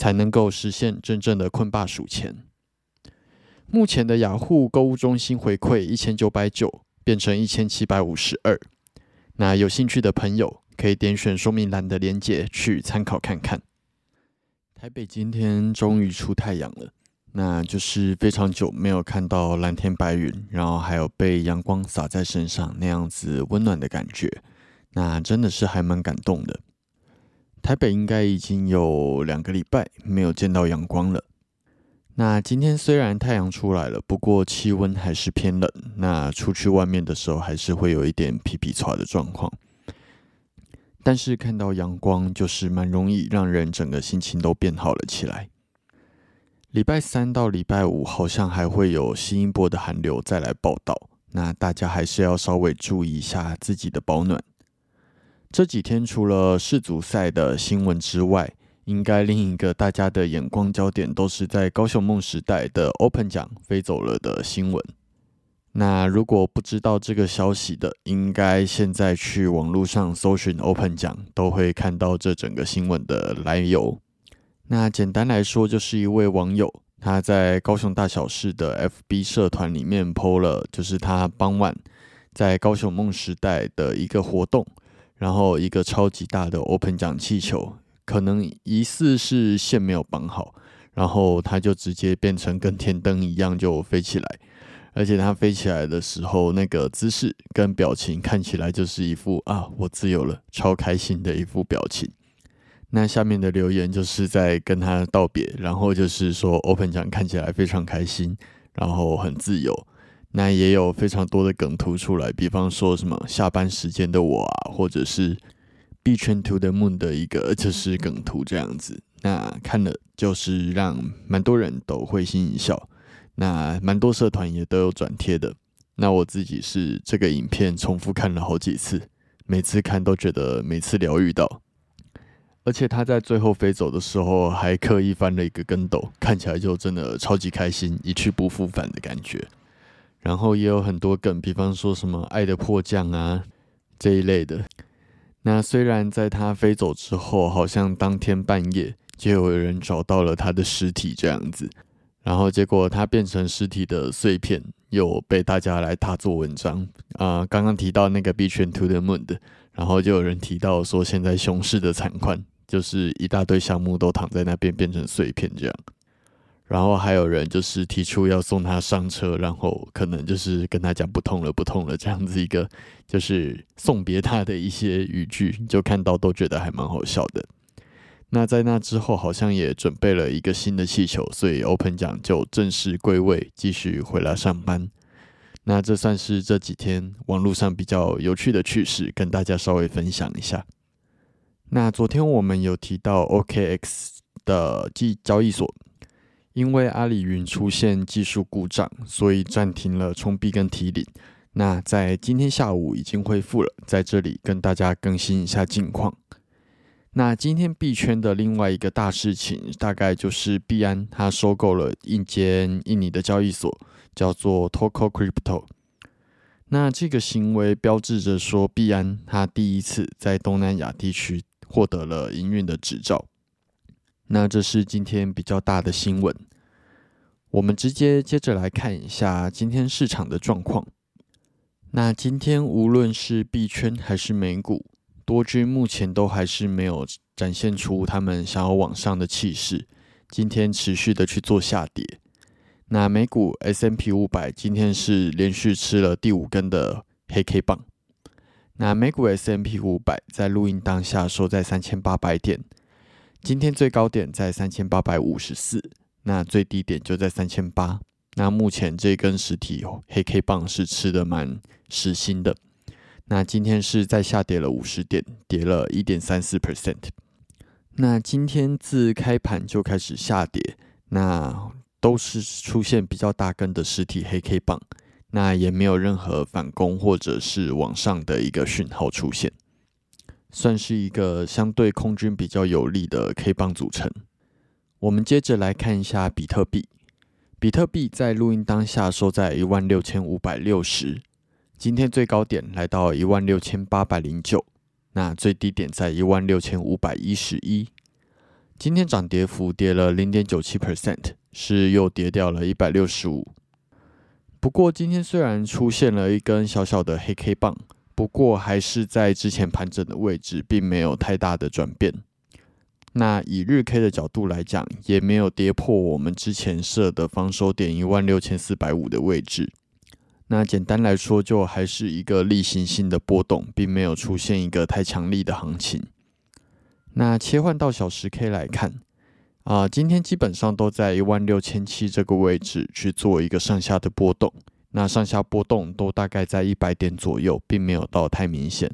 才能够实现真正的困霸数钱。目前的雅虎购物中心回馈一千九百九变成一千七百五十二。那有兴趣的朋友可以点选说明栏的链接去参考看看。台北今天终于出太阳了，那就是非常久没有看到蓝天白云，然后还有被阳光洒在身上那样子温暖的感觉，那真的是还蛮感动的。台北应该已经有两个礼拜没有见到阳光了。那今天虽然太阳出来了，不过气温还是偏冷。那出去外面的时候，还是会有一点皮皮喘的状况。但是看到阳光，就是蛮容易让人整个心情都变好了起来。礼拜三到礼拜五好像还会有新一波的寒流再来报道，那大家还是要稍微注意一下自己的保暖。这几天除了世足赛的新闻之外，应该另一个大家的眼光焦点都是在高雄梦时代的 Open 奖飞走了的新闻。那如果不知道这个消息的，应该现在去网络上搜寻 Open 奖，都会看到这整个新闻的来由。那简单来说，就是一位网友他在高雄大小事的 FB 社团里面 PO 了，就是他傍晚在高雄梦时代的一个活动。然后一个超级大的 open 奖气球，可能疑似是线没有绑好，然后它就直接变成跟天灯一样就飞起来，而且它飞起来的时候那个姿势跟表情看起来就是一副啊我自由了，超开心的一副表情。那下面的留言就是在跟他道别，然后就是说 open 奖看起来非常开心，然后很自由。那也有非常多的梗图出来，比方说什么下班时间的我啊，或者是 B 圈 to the moon 的一个就是梗图这样子。那看了就是让蛮多人都会心一笑。那蛮多社团也都有转贴的。那我自己是这个影片重复看了好几次，每次看都觉得每次疗愈到。而且他在最后飞走的时候还刻意翻了一个跟斗，看起来就真的超级开心，一去不复返的感觉。然后也有很多梗，比方说什么爱的迫降啊这一类的。那虽然在他飞走之后，好像当天半夜就有人找到了他的尸体这样子，然后结果他变成尸体的碎片，又被大家来大做文章啊。刚刚提到那个 B 圈 To the Moon 的，然后就有人提到说，现在熊市的惨况就是一大堆项目都躺在那边变成碎片这样。然后还有人就是提出要送他上车，然后可能就是跟他讲不痛了，不痛了这样子一个就是送别他的一些语句，就看到都觉得还蛮好笑的。那在那之后，好像也准备了一个新的气球，所以 Open 奖就正式归位，继续回来上班。那这算是这几天网络上比较有趣的趣事，跟大家稍微分享一下。那昨天我们有提到 OKX 的交交易所。因为阿里云出现技术故障，所以暂停了冲币跟提领。那在今天下午已经恢复了，在这里跟大家更新一下近况。那今天币圈的另外一个大事情，大概就是币安它收购了一间印尼的交易所，叫做 Toko Crypto。那这个行为标志着说，币安它第一次在东南亚地区获得了营运的执照。那这是今天比较大的新闻。我们直接接着来看一下今天市场的状况。那今天无论是币圈还是美股。多军目前都还是没有展现出他们想要往上的气势，今天持续的去做下跌。那美股 S M P 五百今天是连续吃了第五根的黑 K 棒。那美股 S M P 五百在录音当下收在三千八百点，今天最高点在三千八百五十四，那最低点就在三千八。那目前这根实体黑 K 棒是吃的蛮实心的。那今天是再下跌了五十点，跌了一点三四 percent。那今天自开盘就开始下跌，那都是出现比较大根的实体黑 K 棒，那也没有任何反攻或者是往上的一个讯号出现，算是一个相对空军比较有利的 K 棒组成。我们接着来看一下比特币，比特币在录音当下收在一万六千五百六十。今天最高点来到一万六千八百零九，那最低点在一万六千五百一十一。今天涨跌幅跌了零点九七 percent，是又跌掉了一百六十五。不过今天虽然出现了一根小小的黑 K 棒，不过还是在之前盘整的位置，并没有太大的转变。那以日 K 的角度来讲，也没有跌破我们之前设的防守点一万六千四百五的位置。那简单来说，就还是一个例行性的波动，并没有出现一个太强力的行情。那切换到小时 K 来看，啊，今天基本上都在一万六千七这个位置去做一个上下的波动。那上下波动都大概在一百点左右，并没有到太明显。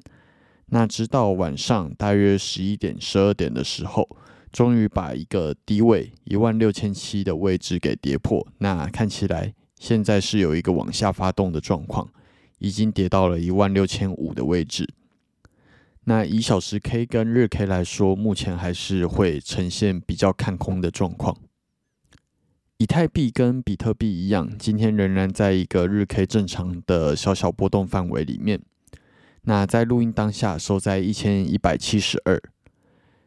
那直到晚上大约十一点、十二点的时候，终于把一个低位一万六千七的位置给跌破。那看起来。现在是有一个往下发动的状况，已经跌到了一万六千五的位置。那以小时 K 跟日 K 来说，目前还是会呈现比较看空的状况。以太币跟比特币一样，今天仍然在一个日 K 正常的小小波动范围里面。那在录音当下收在一千一百七十二，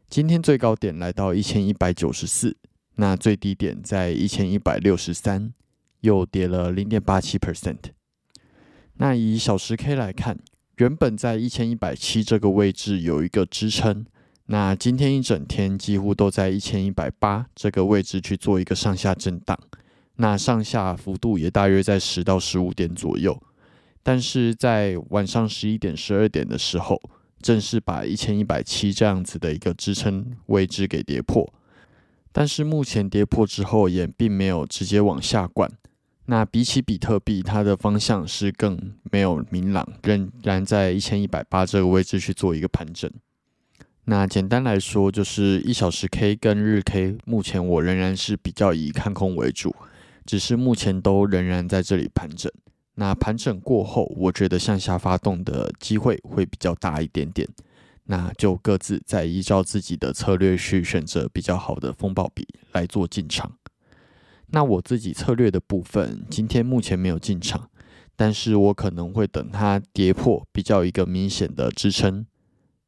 今天最高点来到一千一百九十四，那最低点在一千一百六十三。又跌了零点八七 percent。那以小时 K 来看，原本在一千一百七这个位置有一个支撑，那今天一整天几乎都在一千一百八这个位置去做一个上下震荡，那上下幅度也大约在十到十五点左右。但是在晚上十一点、十二点的时候，正式把一千一百七这样子的一个支撑位置给跌破。但是目前跌破之后，也并没有直接往下灌。那比起比特币，它的方向是更没有明朗，仍然在一千一百八这个位置去做一个盘整。那简单来说，就是一小时 K 跟日 K，目前我仍然是比较以看空为主，只是目前都仍然在这里盘整。那盘整过后，我觉得向下发动的机会会比较大一点点。那就各自再依照自己的策略去选择比较好的风暴比来做进场。那我自己策略的部分，今天目前没有进场，但是我可能会等它跌破比较一个明显的支撑，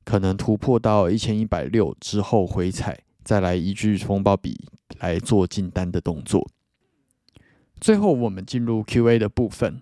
可能突破到一千一百六之后回踩，再来依据风暴比来做进单的动作。最后我们进入 Q&A 的部分，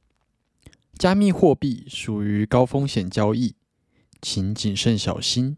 加密货币属于高风险交易请谨慎小心。